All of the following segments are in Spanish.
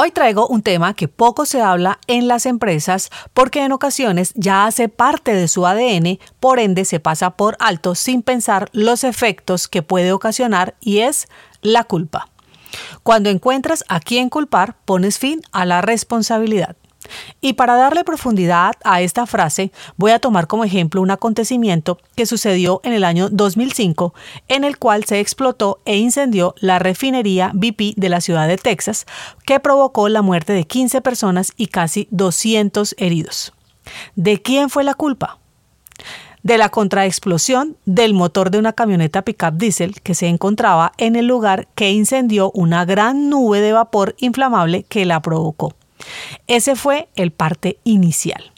Hoy traigo un tema que poco se habla en las empresas porque en ocasiones ya hace parte de su ADN, por ende se pasa por alto sin pensar los efectos que puede ocasionar y es la culpa. Cuando encuentras a quién culpar, pones fin a la responsabilidad. Y para darle profundidad a esta frase, voy a tomar como ejemplo un acontecimiento que sucedió en el año 2005, en el cual se explotó e incendió la refinería BP de la ciudad de Texas, que provocó la muerte de 15 personas y casi 200 heridos. ¿De quién fue la culpa? de la contraexplosión del motor de una camioneta pickup diésel que se encontraba en el lugar que incendió una gran nube de vapor inflamable que la provocó. Ese fue el parte inicial.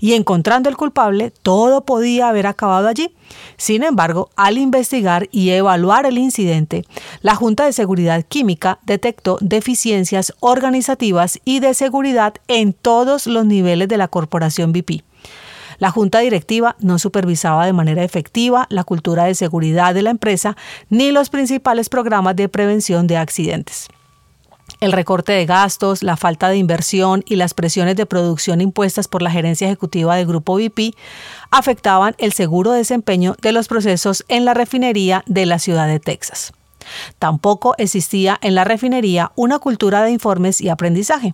Y encontrando el culpable, todo podía haber acabado allí. Sin embargo, al investigar y evaluar el incidente, la Junta de Seguridad Química detectó deficiencias organizativas y de seguridad en todos los niveles de la corporación BP. La junta directiva no supervisaba de manera efectiva la cultura de seguridad de la empresa ni los principales programas de prevención de accidentes. El recorte de gastos, la falta de inversión y las presiones de producción impuestas por la gerencia ejecutiva del Grupo BP afectaban el seguro desempeño de los procesos en la refinería de la ciudad de Texas. Tampoco existía en la refinería una cultura de informes y aprendizaje.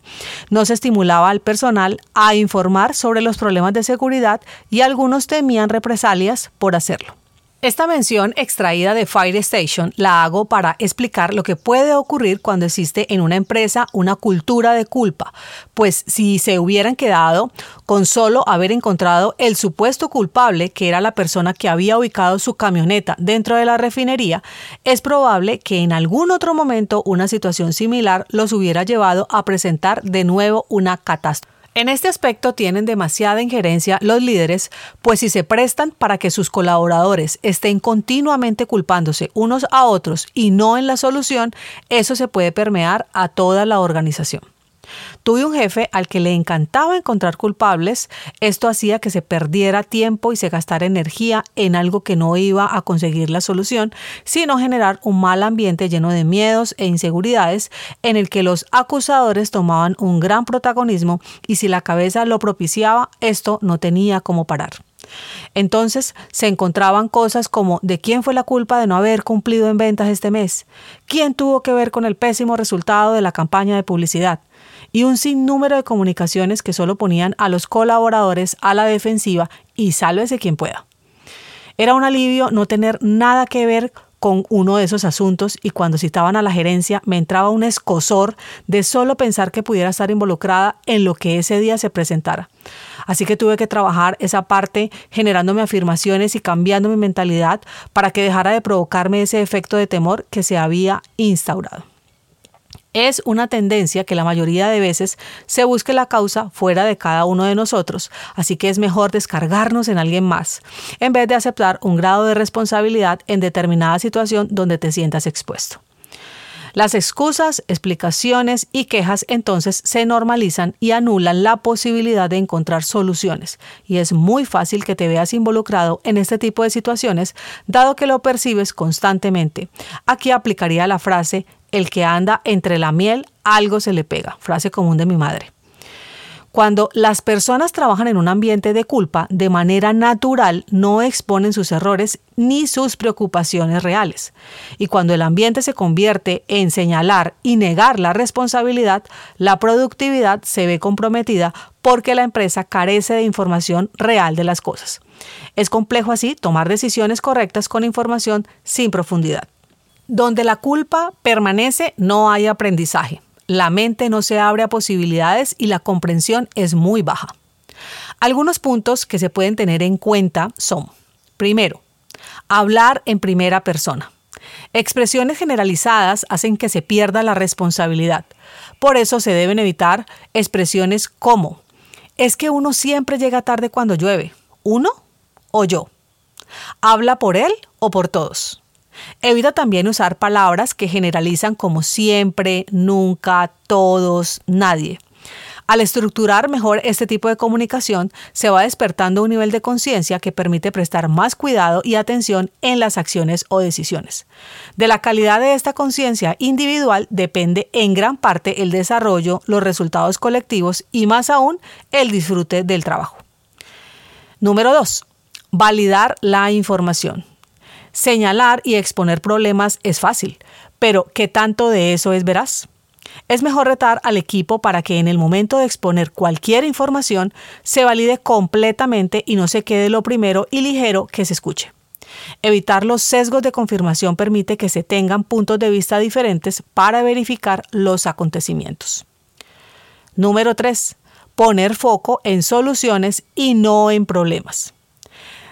No se estimulaba al personal a informar sobre los problemas de seguridad y algunos temían represalias por hacerlo. Esta mención extraída de Fire Station la hago para explicar lo que puede ocurrir cuando existe en una empresa una cultura de culpa, pues si se hubieran quedado con solo haber encontrado el supuesto culpable, que era la persona que había ubicado su camioneta dentro de la refinería, es probable que en algún otro momento una situación similar los hubiera llevado a presentar de nuevo una catástrofe. En este aspecto tienen demasiada injerencia los líderes, pues si se prestan para que sus colaboradores estén continuamente culpándose unos a otros y no en la solución, eso se puede permear a toda la organización. Tuve un jefe al que le encantaba encontrar culpables. Esto hacía que se perdiera tiempo y se gastara energía en algo que no iba a conseguir la solución, sino generar un mal ambiente lleno de miedos e inseguridades en el que los acusadores tomaban un gran protagonismo y si la cabeza lo propiciaba, esto no tenía cómo parar. Entonces se encontraban cosas como ¿de quién fue la culpa de no haber cumplido en ventas este mes? ¿Quién tuvo que ver con el pésimo resultado de la campaña de publicidad? y un sinnúmero de comunicaciones que solo ponían a los colaboradores a la defensiva y sálvese quien pueda. Era un alivio no tener nada que ver con uno de esos asuntos y cuando citaban a la gerencia me entraba un escosor de solo pensar que pudiera estar involucrada en lo que ese día se presentara. Así que tuve que trabajar esa parte generándome afirmaciones y cambiando mi mentalidad para que dejara de provocarme ese efecto de temor que se había instaurado. Es una tendencia que la mayoría de veces se busque la causa fuera de cada uno de nosotros, así que es mejor descargarnos en alguien más, en vez de aceptar un grado de responsabilidad en determinada situación donde te sientas expuesto. Las excusas, explicaciones y quejas entonces se normalizan y anulan la posibilidad de encontrar soluciones, y es muy fácil que te veas involucrado en este tipo de situaciones, dado que lo percibes constantemente. Aquí aplicaría la frase el que anda entre la miel, algo se le pega, frase común de mi madre. Cuando las personas trabajan en un ambiente de culpa, de manera natural no exponen sus errores ni sus preocupaciones reales. Y cuando el ambiente se convierte en señalar y negar la responsabilidad, la productividad se ve comprometida porque la empresa carece de información real de las cosas. Es complejo así tomar decisiones correctas con información sin profundidad. Donde la culpa permanece, no hay aprendizaje. La mente no se abre a posibilidades y la comprensión es muy baja. Algunos puntos que se pueden tener en cuenta son, primero, hablar en primera persona. Expresiones generalizadas hacen que se pierda la responsabilidad. Por eso se deben evitar expresiones como, es que uno siempre llega tarde cuando llueve, uno o yo. Habla por él o por todos. Evita también usar palabras que generalizan como siempre, nunca, todos, nadie. Al estructurar mejor este tipo de comunicación, se va despertando un nivel de conciencia que permite prestar más cuidado y atención en las acciones o decisiones. De la calidad de esta conciencia individual depende en gran parte el desarrollo, los resultados colectivos y más aún el disfrute del trabajo. Número 2. Validar la información. Señalar y exponer problemas es fácil, pero ¿qué tanto de eso es veraz? Es mejor retar al equipo para que en el momento de exponer cualquier información se valide completamente y no se quede lo primero y ligero que se escuche. Evitar los sesgos de confirmación permite que se tengan puntos de vista diferentes para verificar los acontecimientos. Número 3. Poner foco en soluciones y no en problemas.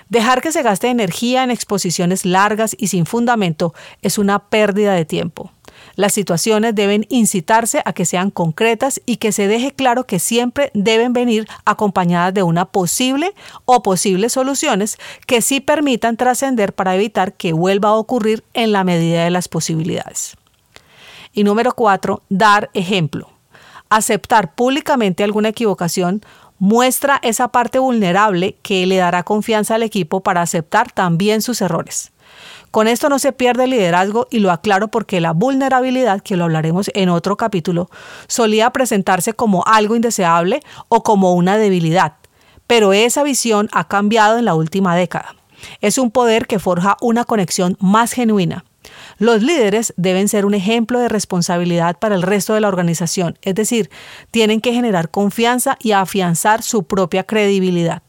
Dejar que se gaste energía en exposiciones largas y sin fundamento es una pérdida de tiempo. Las situaciones deben incitarse a que sean concretas y que se deje claro que siempre deben venir acompañadas de una posible o posibles soluciones que sí permitan trascender para evitar que vuelva a ocurrir en la medida de las posibilidades. Y número cuatro, dar ejemplo. Aceptar públicamente alguna equivocación muestra esa parte vulnerable que le dará confianza al equipo para aceptar también sus errores. Con esto no se pierde el liderazgo y lo aclaro porque la vulnerabilidad, que lo hablaremos en otro capítulo, solía presentarse como algo indeseable o como una debilidad, pero esa visión ha cambiado en la última década. Es un poder que forja una conexión más genuina. Los líderes deben ser un ejemplo de responsabilidad para el resto de la organización, es decir, tienen que generar confianza y afianzar su propia credibilidad.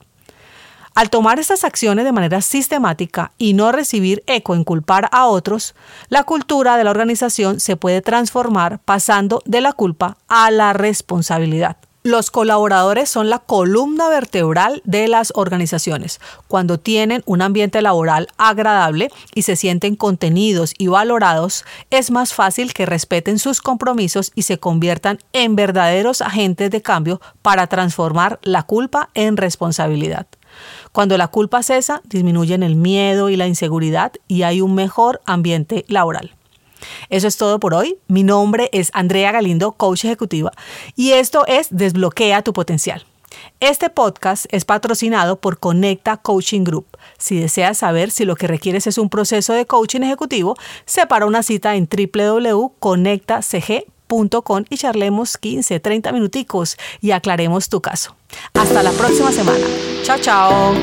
Al tomar estas acciones de manera sistemática y no recibir eco en culpar a otros, la cultura de la organización se puede transformar pasando de la culpa a la responsabilidad. Los colaboradores son la columna vertebral de las organizaciones. Cuando tienen un ambiente laboral agradable y se sienten contenidos y valorados, es más fácil que respeten sus compromisos y se conviertan en verdaderos agentes de cambio para transformar la culpa en responsabilidad. Cuando la culpa cesa, disminuyen el miedo y la inseguridad y hay un mejor ambiente laboral. Eso es todo por hoy. Mi nombre es Andrea Galindo, coach ejecutiva, y esto es Desbloquea tu potencial. Este podcast es patrocinado por Conecta Coaching Group. Si deseas saber si lo que requieres es un proceso de coaching ejecutivo, separa una cita en www.conectacg.com y charlemos 15, 30 minuticos y aclaremos tu caso. Hasta la próxima semana. Chao, chao.